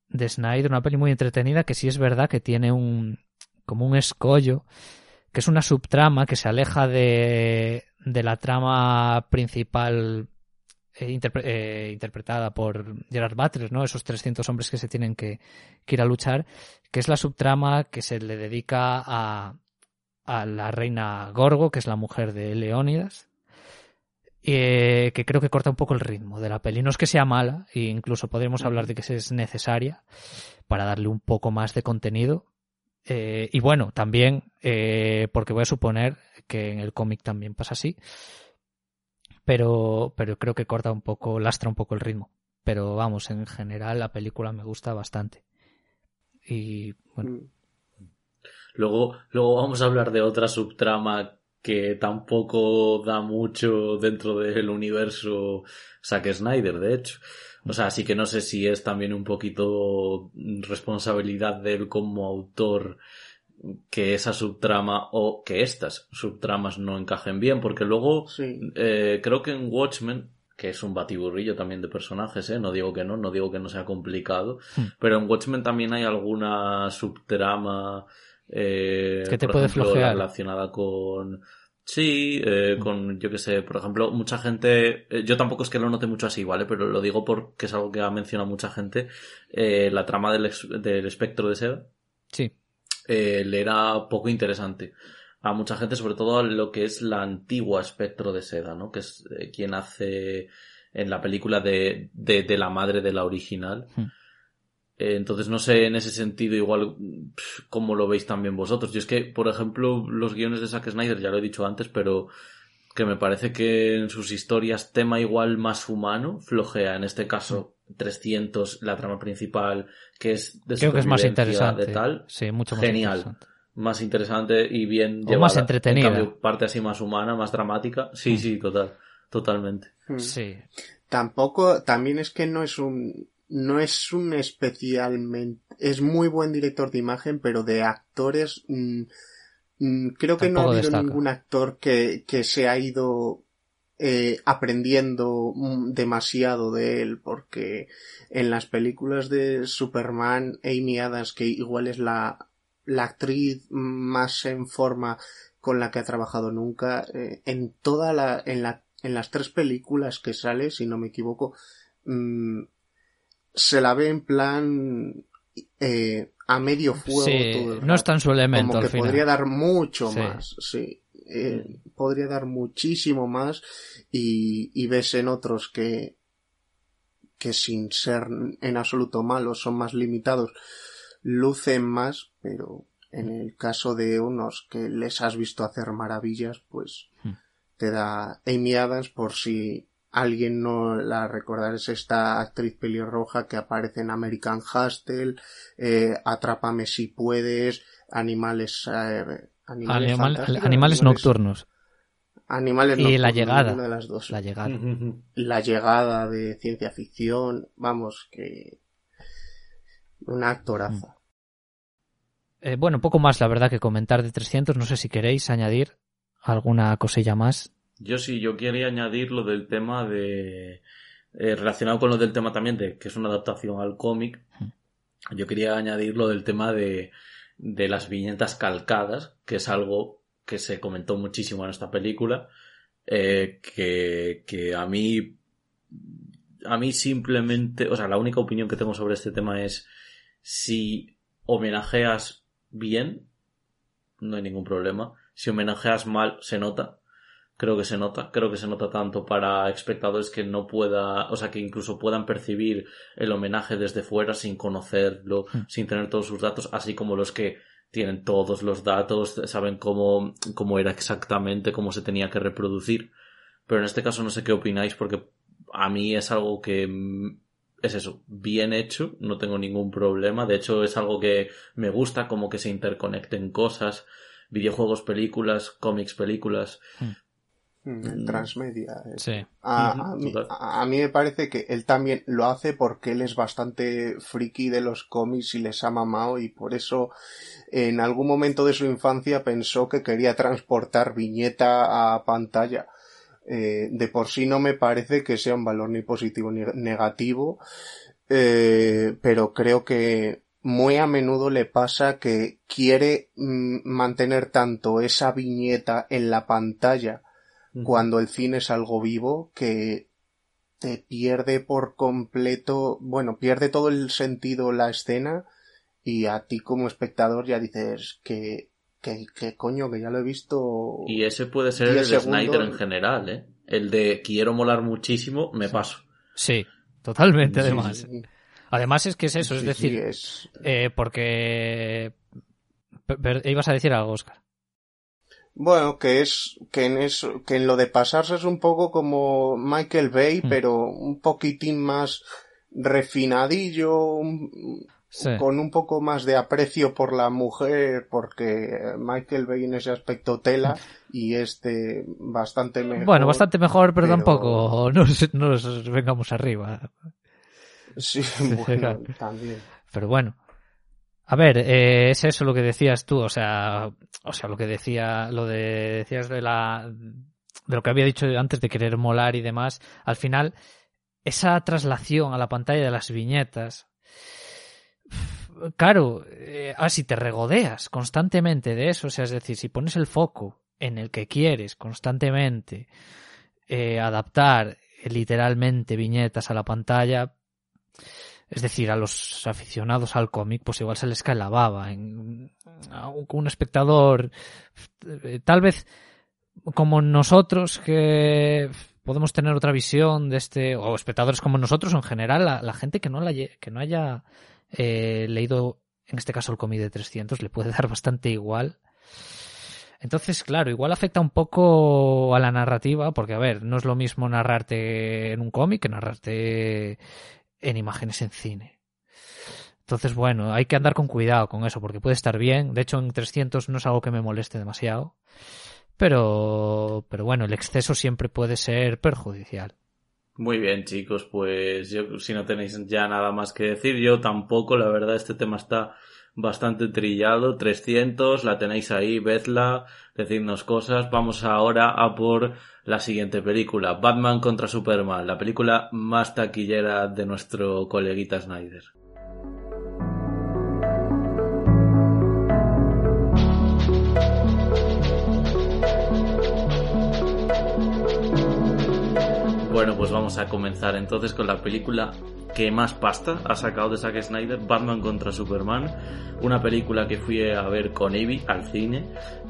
de Snyder. Una peli muy entretenida que sí es verdad que tiene un como un escollo, que es una subtrama que se aleja de, de la trama principal eh, eh, interpretada por Gerard Butler, ¿no? Esos 300 hombres que se tienen que, ir a luchar, que es la subtrama que se le dedica a, a la reina Gorgo, que es la mujer de Leónidas, eh, que creo que corta un poco el ritmo de la peli. No es que sea mala, e incluso podríamos hablar de que es necesaria para darle un poco más de contenido. Y bueno, también, porque voy a suponer que en el cómic también pasa así. Pero, pero creo que corta un poco, lastra un poco el ritmo. Pero vamos, en general la película me gusta bastante. Y bueno. Mm. Luego, luego vamos a hablar de otra subtrama que tampoco da mucho dentro del universo Zack Snyder, de hecho. O sea, así que no sé si es también un poquito responsabilidad de él como autor que esa subtrama o que estas subtramas no encajen bien, porque luego eh, creo que en Watchmen, que es un batiburrillo también de personajes, ¿eh? no digo que no, no digo que no sea complicado, hmm. pero en Watchmen también hay alguna subtrama eh, que te puede relacionada con Sí, eh, hmm. con, yo que sé, por ejemplo, mucha gente, eh, yo tampoco es que lo note mucho así, ¿vale? Pero lo digo porque es algo que ha mencionado mucha gente, eh, la trama del, del espectro de seda. Sí eh, le era poco interesante a mucha gente, sobre todo lo que es la antigua espectro de seda, ¿no? Que es quien hace en la película de, de, la madre de la original. Hmm. Eh, entonces no sé en ese sentido igual cómo lo veis también vosotros. Y es que, por ejemplo, los guiones de Zack Snyder, ya lo he dicho antes, pero que me parece que en sus historias tema igual más humano flojea. En este caso, 300, la trama principal, que es de Creo que es más interesante. De tal. Sí, mucho más Genial. Interesante. Más interesante y bien o más entretenida. En cambio, parte así más humana, más dramática. Sí, mm. sí, total. Totalmente. Mm. Sí. Tampoco, también es que no es un, no es un especialmente, es muy buen director de imagen, pero de actores, mm, creo que no ha habido ningún actor que, que se ha ido eh, aprendiendo demasiado de él porque en las películas de Superman Amy Adams que igual es la, la actriz más en forma con la que ha trabajado nunca eh, en toda la en la en las tres películas que sale si no me equivoco mm, se la ve en plan eh, a medio fuego no está en su elemento como que podría dar mucho más sí. Eh, podría dar muchísimo más y, y ves en otros que, que sin ser en absoluto malos son más limitados, lucen más, pero en el caso de unos que les has visto hacer maravillas, pues hmm. te da Amy Adams por si alguien no la recordará es esta actriz pelirroja que aparece en American Hustle, eh, Atrápame si puedes, Animales eh, Animales, nocturnos. Animales y la llegada. de las dos. La llegada. [laughs] La llegada de ciencia ficción. Vamos, que. Una actoraza. Eh, bueno, poco más, la verdad, que comentar de 300. No sé si queréis añadir alguna cosilla más. Yo sí, yo quería añadir lo del tema de. Eh, relacionado con lo del tema también de que es una adaptación al cómic. Yo quería añadir lo del tema de de las viñetas calcadas, que es algo que se comentó muchísimo en esta película, eh, que, que a mí, a mí simplemente, o sea, la única opinión que tengo sobre este tema es si homenajeas bien, no hay ningún problema. Si homenajeas mal, se nota. Creo que se nota, creo que se nota tanto para espectadores que no pueda, o sea, que incluso puedan percibir el homenaje desde fuera sin conocerlo, hmm. sin tener todos sus datos, así como los que tienen todos los datos, saben cómo, cómo era exactamente, cómo se tenía que reproducir. Pero en este caso no sé qué opináis porque a mí es algo que mm, es eso, bien hecho, no tengo ningún problema. De hecho, es algo que me gusta, como que se interconecten cosas, videojuegos, películas, cómics, películas. Mm, transmedia. Sí. A, mí, me parece que él también lo hace porque él es bastante friki de los cómics y les ha mamado y por eso en algún momento de su infancia pensó que quería transportar viñeta a pantalla. Eh, de por sí no me parece que sea un valor ni positivo ni negativo, eh, pero creo que muy a menudo le pasa que quiere mm, mantener tanto esa viñeta en la pantalla cuando el cine es algo vivo que te pierde por completo, bueno, pierde todo el sentido la escena y a ti como espectador ya dices que, que, que coño, que ya lo he visto. Y ese puede ser el de Snyder en general, ¿eh? El de quiero molar muchísimo, me paso. Sí, totalmente además. Además es que es eso, es decir, Eh, porque... ibas a decir algo, Oscar. Bueno, que es que en eso, que en lo de pasarse es un poco como Michael Bay, hmm. pero un poquitín más refinadillo, con un poco más de aprecio por la mujer, porque Michael Bay en ese aspecto tela y este bastante mejor. Bueno, bastante mejor, pero, tampoco [laughs] nos, nos vengamos arriba. Sí, [laughs] bueno, también. Pero bueno. A ver, eh, es eso lo que decías tú, o sea, o sea, lo que decía, lo de, decías de la, de lo que había dicho antes de querer molar y demás, al final, esa traslación a la pantalla de las viñetas, claro, eh, ah, si te regodeas constantemente de eso, o sea, es decir, si pones el foco en el que quieres constantemente eh, adaptar literalmente viñetas a la pantalla, es decir, a los aficionados al cómic, pues igual se les cae la baba. En, a un, espectador, eh, tal vez como nosotros que podemos tener otra visión de este, o espectadores como nosotros en general, la, gente que no, la, que no haya eh, leído, en este caso el cómic de 300, le puede [laughs] dar bastante igual. Entonces, claro, igual afecta un poco a la narrativa, porque, a ver, no es lo mismo narrarte en un cómic que narrarte en imágenes en cine. Entonces, bueno, hay que andar con cuidado con eso, porque puede estar bien. De hecho, en 300 no es algo que me moleste demasiado. Pero, pero bueno, el exceso siempre puede ser perjudicial. Muy bien, chicos, pues yo, si no tenéis ya nada más que decir, yo tampoco, la verdad, este tema está bastante trillado, 300, la tenéis ahí, vedla, decidnos cosas. Vamos ahora a por la siguiente película, Batman contra Superman, la película más taquillera de nuestro coleguita Snyder. Bueno, pues vamos a comenzar entonces con la película que más pasta ha sacado de Zack Snyder, Batman contra Superman, una película que fui a ver con Evi al cine,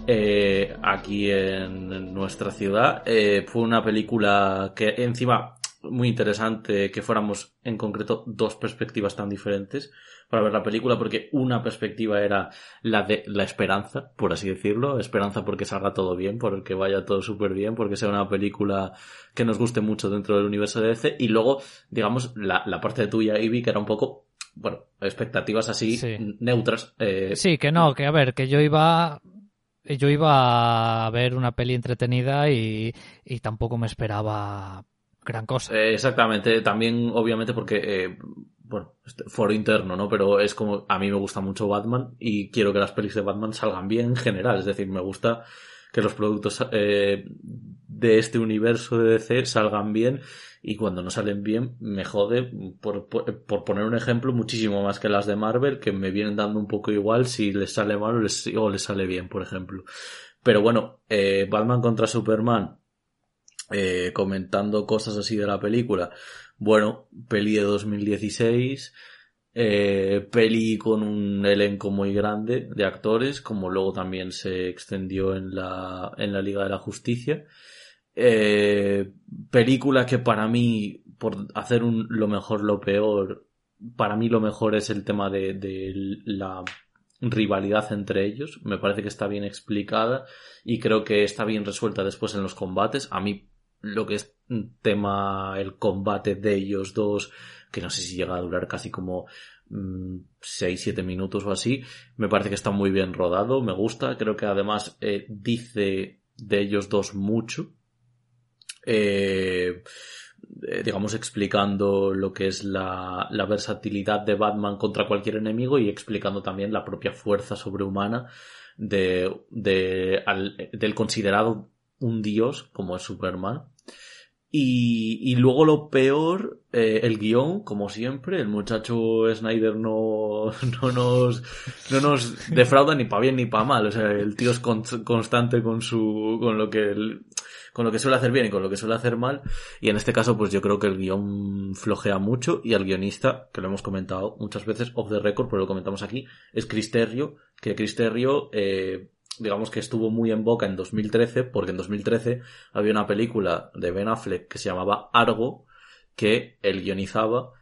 eh, aquí en nuestra ciudad. Eh, fue una película que encima muy interesante que fuéramos en concreto dos perspectivas tan diferentes para ver la película porque una perspectiva era la de la esperanza, por así decirlo, esperanza porque salga todo bien, porque vaya todo súper bien, porque sea una película que nos guste mucho dentro del universo de DC y luego, digamos, la, la parte tuya, Ivy, que era un poco bueno, expectativas así neutras. Eh... Sí, que no, que a ver, que yo iba yo iba a ver una peli entretenida y, y tampoco me esperaba gran cosa. Eh, exactamente, también obviamente porque, eh, bueno, este, foro interno, ¿no? Pero es como, a mí me gusta mucho Batman y quiero que las pelis de Batman salgan bien en general, es decir, me gusta que los productos eh, de este universo de DC salgan bien y cuando no salen bien me jode, por, por, poner un ejemplo, muchísimo más que las de Marvel, que me vienen dando un poco igual si les sale mal o les, o les sale bien, por ejemplo. Pero bueno, eh, Batman contra Superman, eh, comentando cosas así de la película. Bueno, peli de 2016, eh, peli con un elenco muy grande de actores, como luego también se extendió en la, en la Liga de la Justicia. Eh, película que para mí, por hacer un, lo mejor, lo peor, para mí lo mejor es el tema de, de la rivalidad entre ellos. Me parece que está bien explicada y creo que está bien resuelta después en los combates. A mí lo que es tema el combate de ellos dos, que no sé si llega a durar casi como 6-7 mm, minutos o así, me parece que está muy bien rodado, me gusta, creo que además eh, dice de ellos dos mucho. Eh, eh, digamos, explicando lo que es la, la, versatilidad de Batman contra cualquier enemigo y explicando también la propia fuerza sobrehumana de, de del considerado un dios como es Superman. Y, y luego lo peor, eh, el guion, como siempre, el muchacho Snyder no, [laughs] no nos, no nos defrauda ni para bien ni para mal. O sea, el tío es constante con su, con lo que, con lo que suele hacer bien y con lo que suele hacer mal. Y en este caso, pues yo creo que el guion flojea mucho y al guionista, que lo hemos comentado muchas veces off the record, pero lo comentamos aquí, es Chris Terrio, que Chris Terrio, eh, digamos que estuvo muy en boca en 2013, porque en 2013 había una película de Ben Affleck que se llamaba Argo, que él guionizaba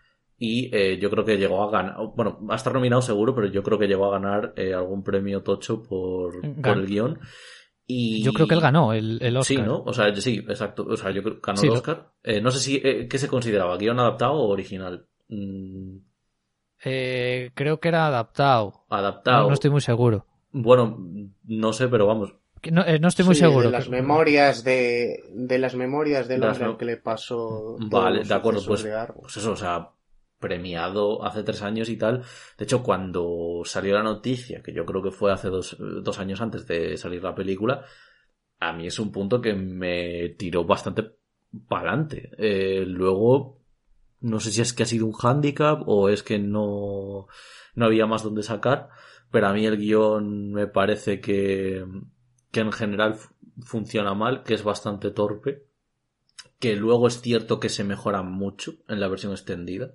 y eh, yo creo que llegó a ganar, bueno, va a estar nominado seguro, pero yo creo que llegó a ganar eh, algún premio tocho por, por el guion. Y... Yo creo que él ganó el, el Oscar. Sí, ¿no? O sea, sí, exacto. O sea, yo creo que ganó el Oscar. Eh, no sé si, ¿qué se consideraba? ¿Guión adaptado o original? Mm. creo que era adaptado. Adaptado. no estoy muy seguro. Bueno, no sé, pero vamos. No, eh, no estoy muy seguro. De las memorias de, de las memorias del hombre que le pasó. Vale, de acuerdo, pues, pues eso, o sea, premiado hace tres años y tal. De hecho, cuando salió la noticia, que yo creo que fue hace dos, dos años antes de salir la película, a mí es un punto que me tiró bastante para adelante. Eh, luego, no sé si es que ha sido un hándicap o es que no, no había más donde sacar pero a mí el guion me parece que, que en general funciona mal, que es bastante torpe, que luego es cierto que se mejora mucho en la versión extendida,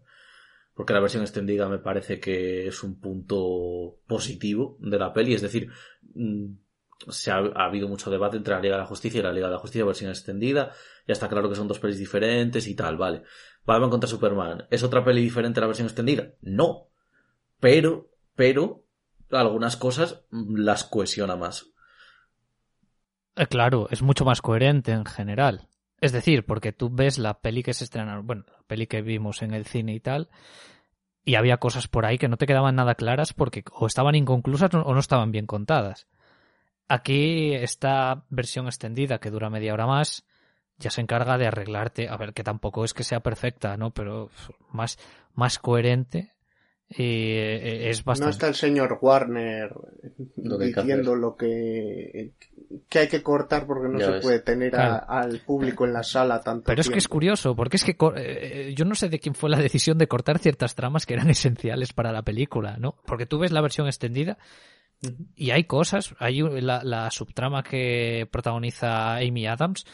porque la versión extendida me parece que es un punto positivo de la peli, es decir, mm, se ha, habido mucho debate entre la Liga de la Justicia y la Liga de la Justicia versión extendida, ya está claro que son dos pelis diferentes y tal, vale. Batman contra Superman, ¿es otra peli diferente a la versión extendida? No. Pero, pero, algunas cosas las cohesiona más. Eh, claro, es mucho más coherente en general. Es decir, porque tú ves la peli que se estrenaron, bueno, la peli que vimos en el cine y tal, y había cosas por ahí que no te quedaban nada claras porque o estaban inconclusas o no estaban bien contadas. Aquí esta versión extendida que dura media hora más ya se encarga de arreglarte, a ver, que tampoco es que sea perfecta, ¿no? Pero más, más coherente y eh, es bastante... No está el señor Warner diciendo lo que, que hay que cortar porque no se puede tener al público en la sala tanto Pero es que es curioso, porque es que eh, yo no sé de quién fue la decisión de cortar ciertas tramas que eran [laughs] esenciales para la película, ¿no? Porque tú ves la versión extendida y hay cosas, hay la, la subtrama que protagoniza Amy Adams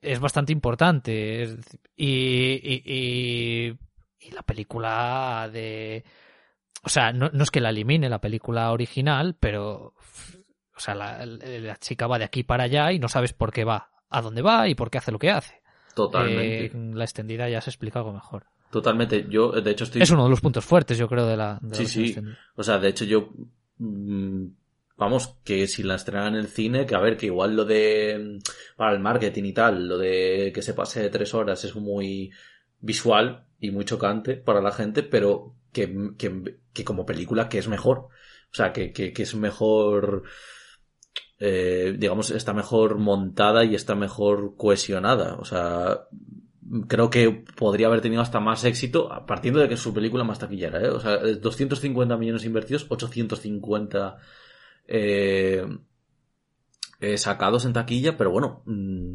es bastante importante y, y, y, y la película de o sea, no, no, es que la elimine la película original, pero. O sea, la, la, chica va de aquí para allá y no sabes por qué va, a dónde va y por qué hace lo que hace. Totalmente. Eh, la extendida ya se explica algo mejor. Totalmente. Yo, de hecho, estoy. Es uno de los puntos fuertes, yo creo, de la. De sí, sí. O sea, de hecho, yo. Mmm, vamos, que si la estrenan en el cine, que a ver, que igual lo de. Para el marketing y tal, lo de que se pase tres horas es muy visual y muy chocante para la gente, pero que, que, que como película que es mejor. O sea, que, que, que es mejor, eh, digamos, está mejor montada y está mejor cohesionada. O sea, creo que podría haber tenido hasta más éxito partiendo de que es su película más taquillera. ¿eh? O sea, 250 millones invertidos, 850 eh, eh, sacados en taquilla, pero bueno, mm,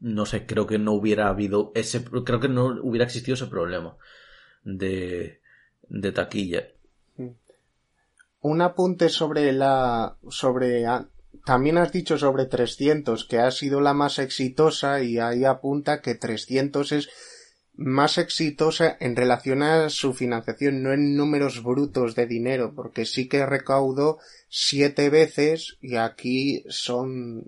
no sé, creo que no hubiera habido ese, creo que no hubiera existido ese problema de, de taquilla. Un apunte sobre la, sobre, también has dicho sobre 300 que ha sido la más exitosa y ahí apunta que 300 es más exitosa en relación a su financiación, no en números brutos de dinero, porque sí que recaudó siete veces y aquí son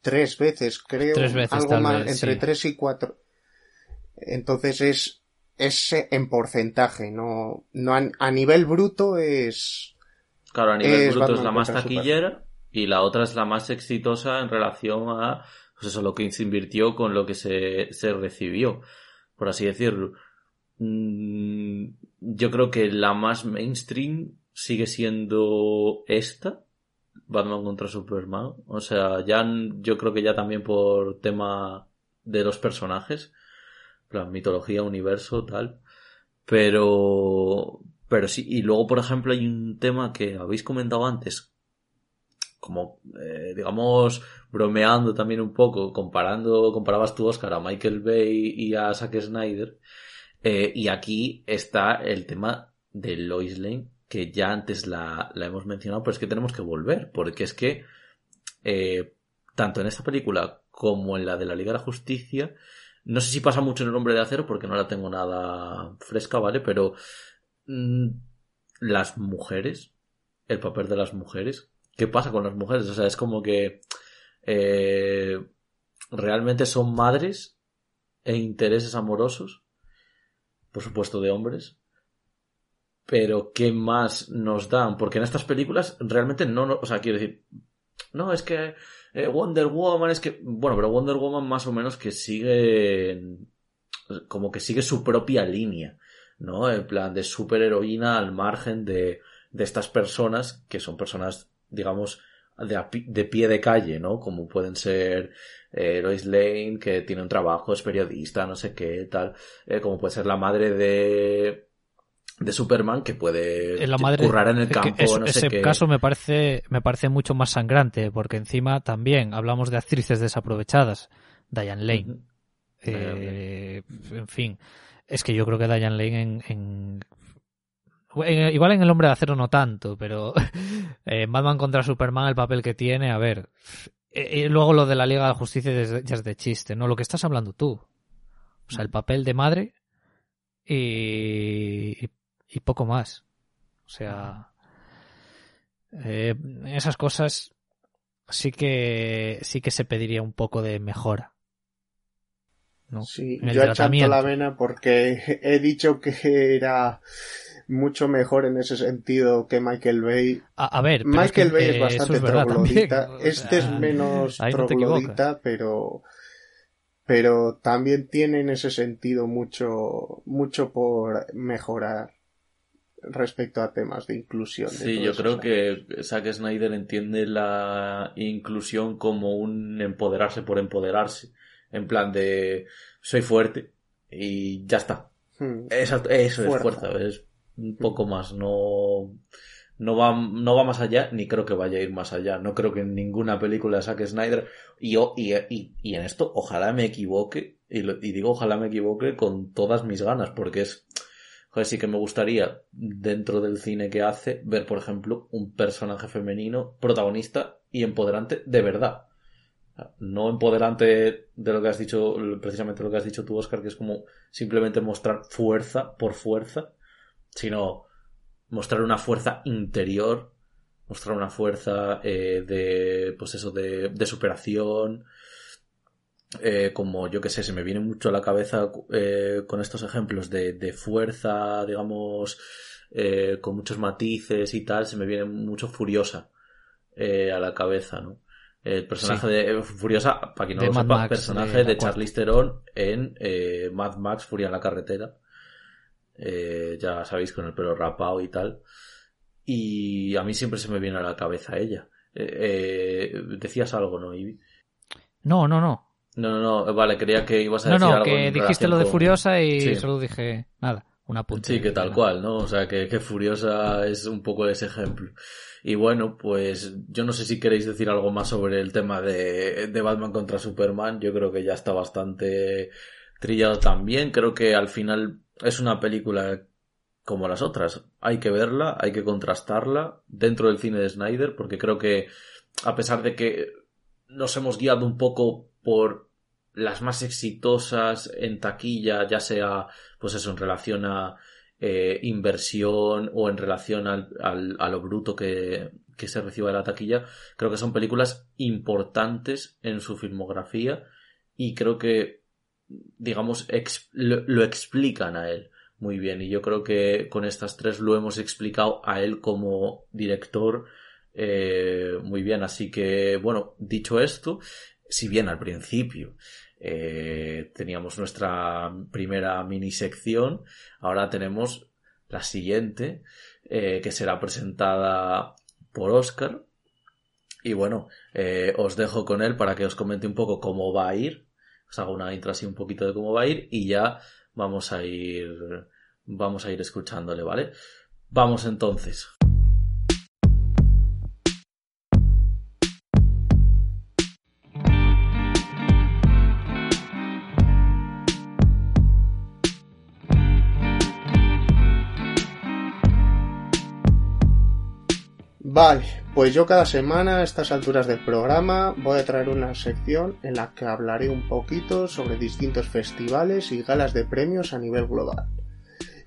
tres veces, creo. Tres veces, algo tal más, vez, entre sí. tres y cuatro. Entonces es, es en porcentaje, no, no a, a nivel bruto es, Claro, a nivel Es bruto es la más taquillera y la otra es la más exitosa en relación a pues eso, lo que se invirtió con lo que se, se recibió, por así decirlo. Mm, yo creo que la más mainstream sigue siendo esta, Batman contra Superman. O sea, ya yo creo que ya también por tema de los personajes, la mitología, universo, tal. Pero, pero sí, y luego, por ejemplo, hay un tema que habéis comentado antes, como, eh, digamos, bromeando también un poco, comparando, comparabas tú, Oscar, a Michael Bay y a Zack Snyder, eh, y aquí está el tema de Lois Lane, que ya antes la, hemos mencionado, pero es que tenemos que volver, porque es que, eh, tanto en esta película como en la de la Liga de la Justicia, no sé si pasa mucho en el Hombre de Acero porque no la tengo nada fresca, ¿vale? Pero mm, las mujeres, el papel de las mujeres, ¿qué pasa con las mujeres? O sea, es como que eh, realmente son madres e intereses amorosos, por supuesto de hombres, pero ¿qué más nos dan? Porque en estas películas realmente no, no o sea, quiero decir, no, es que eh, Wonder Woman es que, bueno, pero Wonder Woman más o menos que sigue, como que sigue su propia línea, ¿no? En plan de superheroína al margen de, de estas personas que son personas, digamos, de, de pie de calle, ¿no? Como pueden ser eh, Lois Lane, que tiene un trabajo, es periodista, no sé qué, tal, eh, como puede ser la madre de de Superman que puede Eh, la madre- currar en el campo, es- no sé ese qué. caso me parece, me parece mucho más sangrante, porque encima también hablamos de actrices desaprovechadas. Diane Lane. Eh, en fin, es que yo creo que Diane Lane en, en- en- igual en El Hombre de Acero no tanto, pero [laughs] en Batman contra Superman el papel que tiene, a ver. eh, eh, luego lo de la Liga de la Justicia ya es de chiste, ¿no? Lo que estás hablando tú. O sea, el papel de madre y, y, poco más. O sea, eh, esas cosas sí que sí que se pediría un poco de mejora. ¿no? Sí, yo achanto tratamiento. la vena porque [laughs] he dicho que era mucho mejor en ese sentido que Michael Bay. A, a ver, pero Michael es que, Bay eh, es eso bastante es troglodita. [laughs] Este es menos ahí no troglodita, pero pero también tiene en ese sentido mucho mucho por mejorar respecto a temas de inclusión. de Sí, yo creo que Zack Snyder entiende la inclusión como un empoderarse por empoderarse. En plan de soy fuerte y ya está. Hmm. Exacto, eso es Fuerza. es un poco más, no, no va, no va más allá, ni creo que vaya a ir más allá. No creo que en ninguna película de Zack Snyder, y, y, y, y en esto, ojalá me equivoque, y, lo- y digo ojalá me equivoque con todas mis ganas, porque es, joder, sí que me gustaría, dentro del cine que hace, ver, por ejemplo, un personaje femenino protagonista y empoderante de verdad. No empoderante de lo que has dicho, precisamente lo que has dicho tú, Oscar, que es como simplemente mostrar fuerza por fuerza, sino mostrar una fuerza interior, mostrar una fuerza eh, de, pues eso, de, de superación, eh, como yo que sé, se me viene mucho a la cabeza eh, con estos ejemplos de, de fuerza, digamos, eh, con muchos matices y tal, se me viene mucho Furiosa eh, a la cabeza, ¿no? El personaje Sí. de Furiosa, para quien no De lo Mad sepa, Max, personaje de de, Charlize Theron en Mad Max Furia en la carretera. Eh, ya sabéis, con el pelo rapado y tal. Y a mí siempre se me viene a la cabeza ella. Decías algo, ¿no, Ivy? No, no, no. No, no, no, vale, creía que ibas a No, decir no, algo. que dijiste lo de con- Furiosa y Sí. solo dije nada, una punta. Sí, que tal cual, ¿no? O sea, que, que Furiosa es un poco ese ejemplo. Y bueno, pues yo no sé si queréis decir algo más sobre el tema de, de Batman contra Superman. Yo creo que ya está bastante trillado también. Creo que al final es una película como las otras. Hay que verla, hay que contrastarla dentro del cine de Snyder, porque creo que a pesar de que nos hemos guiado un poco por las más exitosas en taquilla, ya sea pues eso en relación a eh, inversión o en relación al, al- a lo bruto que, que se reciba de la taquilla, creo que son películas importantes en su filmografía y creo que, digamos, lo, explican a él muy bien. Y yo creo que con estas tres lo hemos explicado a él como director eh, muy bien. Así que, bueno, dicho esto, si bien al principio eh, teníamos nuestra primera mini sección, ahora tenemos la siguiente, eh, que será presentada por Oscar. Y bueno, eh, os dejo con él para que os comente un poco cómo va a ir. Os hago una intro así un poquito de cómo va a ir y ya vamos a ir, vamos a ir escuchándole, ¿vale? Vamos entonces. Vale, pues yo cada semana a estas alturas del programa voy a traer una sección en la que hablaré un poquito sobre distintos festivales y galas de premios a nivel global.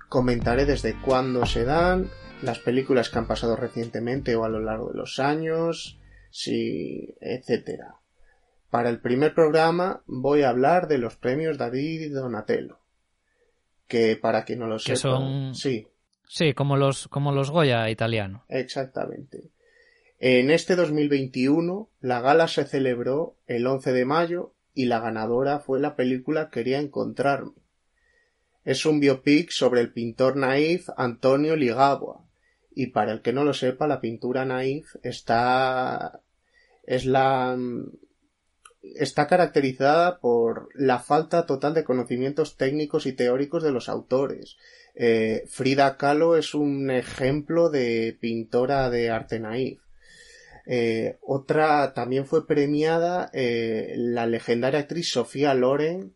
Comentaré desde cuándo se dan, las películas que han pasado recientemente o a lo largo de los años, si, etcétera. Para el primer programa voy a hablar de los premios David y Donatello. Que para quien no lo sepa, son... sí, Sí, como los, como los Goya italiano. Exactamente. En este 2021, la gala se celebró el 11 de mayo y la ganadora fue la película Quería encontrarme. Es un biopic sobre el pintor naif Antonio Ligabua. Y para el que no lo sepa, la pintura naif está es la está caracterizada por la falta total de conocimientos técnicos y teóricos de los autores. Eh, Frida Kahlo es un ejemplo de pintora de arte naif. Eh, otra también fue premiada eh, la legendaria actriz Sofía Loren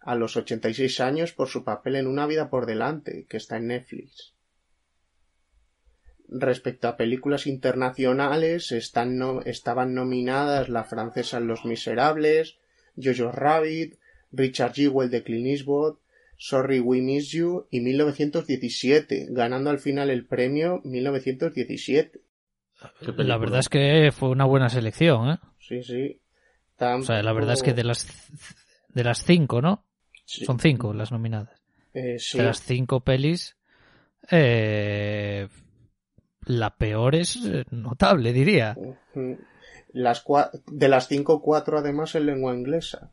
a los 86 años por su papel en Una vida por delante, que está en Netflix. Respecto a películas internacionales, estaban nominadas la francesa Los Miserables, Jojo Rabbit, Richard Jewell de Clint Eastwood, Sorry We Miss You y 1917, ganando al final el premio 1917. La verdad es que fue una buena selección, ¿eh? Sí, sí. O sea, la verdad es que de las de las cinco, ¿no? Son cinco las nominadas. Eh, sí. De las cinco pelis, eh, la peor es eh, notable, diría. Las de las cinco, cuatro además en lengua inglesa.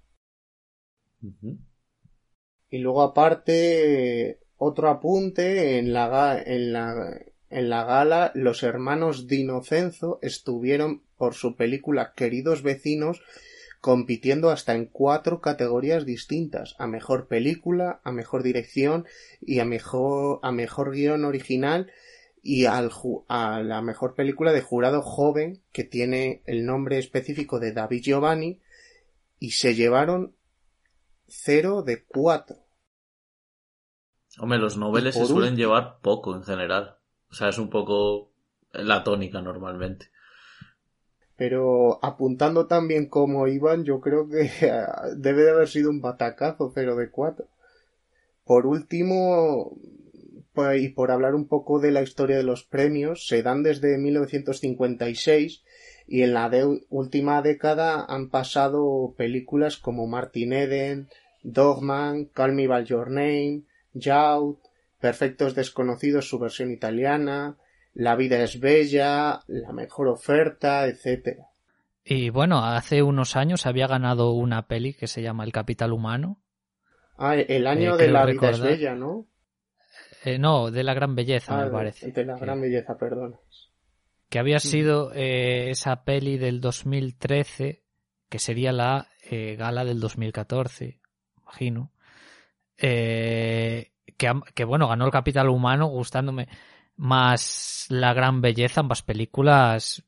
Y luego aparte, otro apunte, en la, en la, en la gala los hermanos Dinocenzo estuvieron por su película Queridos vecinos compitiendo hasta en cuatro categorías distintas. A mejor película, a mejor dirección y a mejor, a mejor guion original y al, a la mejor película de jurado joven que tiene el nombre específico de David Giovanni y se llevaron cero de cuatro. Hombre, los noveles se suelen llevar poco en general. O sea, es un poco la tónica normalmente. Pero apuntando también como iban, yo creo que [laughs] debe de haber sido un batacazo cero de cuatro. Por último, pues, y por hablar un poco de la historia de los premios, se dan desde 1956 y en la última década han pasado películas como Martin Eden, Dogman, Call Me By Your Name, Youth, Perfectos Desconocidos su versión italiana, La vida es bella, La mejor oferta, etc. Y bueno, hace unos años había ganado una peli que se llama El Capital Humano. Ah, el año eh, de La vida es bella, ¿no? Eh, no, de la gran belleza, me ah, parece. De la gran belleza, perdón. Que había sido eh, esa peli del 2013, que sería la eh, gala del 2014, imagino. que, que, bueno, ganó el Capital Humano, gustándome más la gran belleza. Ambas películas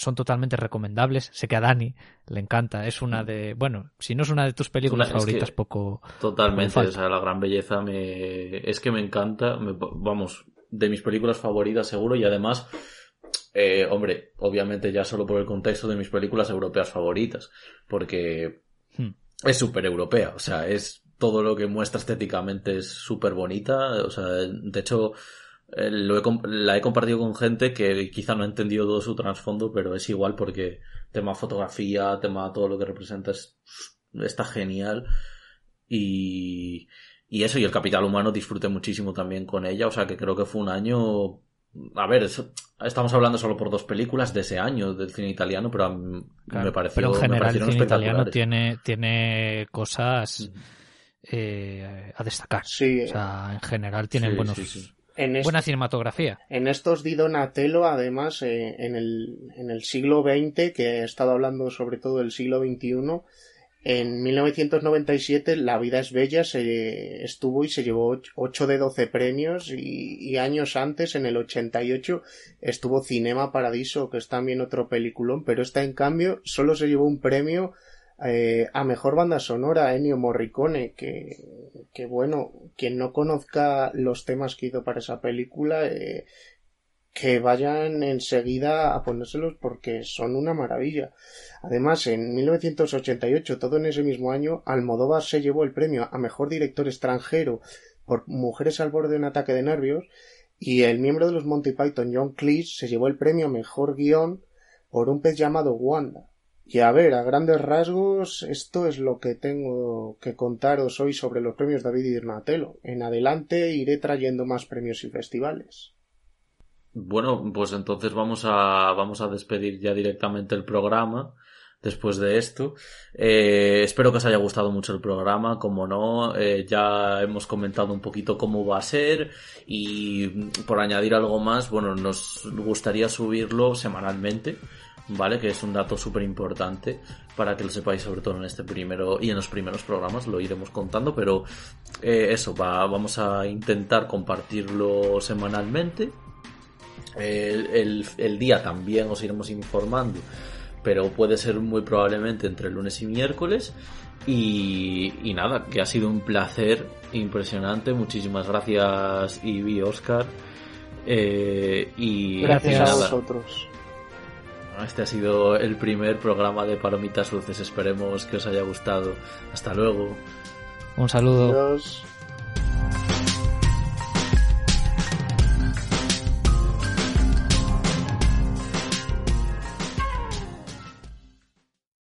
son totalmente recomendables. Sé que a Dani le encanta. Es una de, bueno, si no es una de tus películas favoritas, poco. Totalmente, o sea, la gran belleza me, es que me encanta. vamos, de mis películas favoritas seguro y además, eh, hombre, obviamente ya solo por el contexto de mis películas europeas favoritas, porque hmm. es súper europea, o sea, es todo lo que muestra estéticamente es súper bonita, o sea, de hecho, eh, lo he, la he compartido con gente que quizá no ha entendido todo su trasfondo, pero es igual porque tema fotografía, tema todo lo que representa está genial. Y, y eso, y el capital humano disfruté muchísimo también con ella, o sea que creo que fue un año a ver, estamos hablando solo por dos películas de ese año del cine italiano, pero me pareció Pero en general el cine italiano tiene, tiene cosas eh, a destacar. Sí, o sea, en general tienen buenos, buena cinematografía. En estos di Donatello, además, eh, en, el, en el siglo XX, que he estado hablando sobre todo del siglo XXI, en 1997 La vida es bella se estuvo y se llevó 8 de 12 premios y, años antes, en el 88, estuvo Cinema Paradiso, que es también otro peliculón, pero esta en cambio solo se llevó un premio eh, a mejor banda sonora Ennio Morricone, que, que bueno, quien no conozca los temas que hizo para esa película, eh, que vayan enseguida a ponérselos porque son una maravilla. Además, en 1988, todo en ese mismo año, Almodóvar se llevó el premio a mejor director extranjero por Mujeres al borde de un ataque de nervios y el miembro de los Monty Python, John Cleese, se llevó el premio a mejor guion por un pez llamado Wanda. Y a ver, a grandes rasgos, esto es lo que tengo que contaros hoy sobre los premios David y Donatello. En adelante iré trayendo más premios y festivales. Bueno, pues entonces vamos a, vamos a despedir ya directamente el programa después de esto. Eh, espero que os haya gustado mucho el programa, como no, eh, ya hemos comentado un poquito cómo va a ser y por añadir algo más, bueno, nos gustaría subirlo semanalmente. ¿Vale? Que es un dato súper importante para que lo sepáis, sobre todo en este primero y en los primeros programas, lo iremos contando, pero eh, eso, va, vamos a intentar compartirlo semanalmente el, día también os iremos informando, pero puede ser muy probablemente entre lunes y miércoles. Y, nada, que ha sido un placer impresionante. Muchísimas gracias, Ivy, Oscar. Eh, y gracias a vosotros. Este ha sido el primer programa de Palomitas Luces. Esperemos que os haya gustado. Hasta luego. Un saludo.